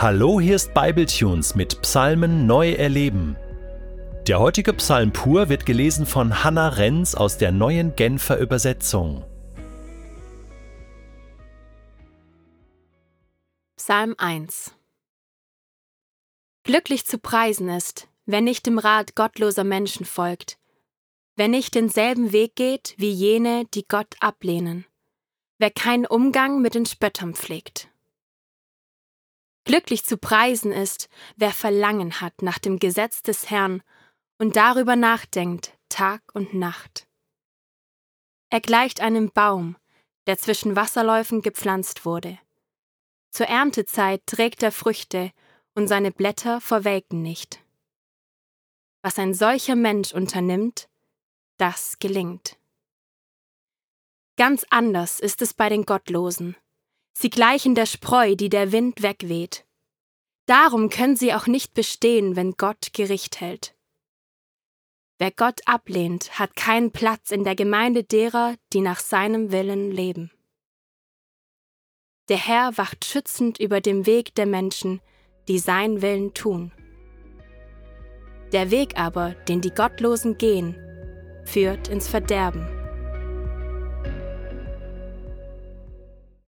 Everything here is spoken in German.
Hallo, hier ist Bibletunes mit Psalmen neu erleben. Der heutige Psalm pur wird gelesen von Hannah Renz aus der neuen Genfer Übersetzung. Psalm 1 Glücklich zu preisen ist, wer nicht dem Rat gottloser Menschen folgt, wer nicht denselben Weg geht wie jene, die Gott ablehnen, wer keinen Umgang mit den Spöttern pflegt. Glücklich zu preisen ist, wer Verlangen hat nach dem Gesetz des Herrn und darüber nachdenkt Tag und Nacht. Er gleicht einem Baum, der zwischen Wasserläufen gepflanzt wurde. Zur Erntezeit trägt er Früchte und seine Blätter verwelken nicht. Was ein solcher Mensch unternimmt, das gelingt. Ganz anders ist es bei den Gottlosen. Sie gleichen der Spreu, die der Wind wegweht. Darum können sie auch nicht bestehen, wenn Gott Gericht hält. Wer Gott ablehnt, hat keinen Platz in der Gemeinde derer, die nach seinem Willen leben. Der Herr wacht schützend über dem Weg der Menschen, die sein Willen tun. Der Weg aber, den die Gottlosen gehen, führt ins Verderben.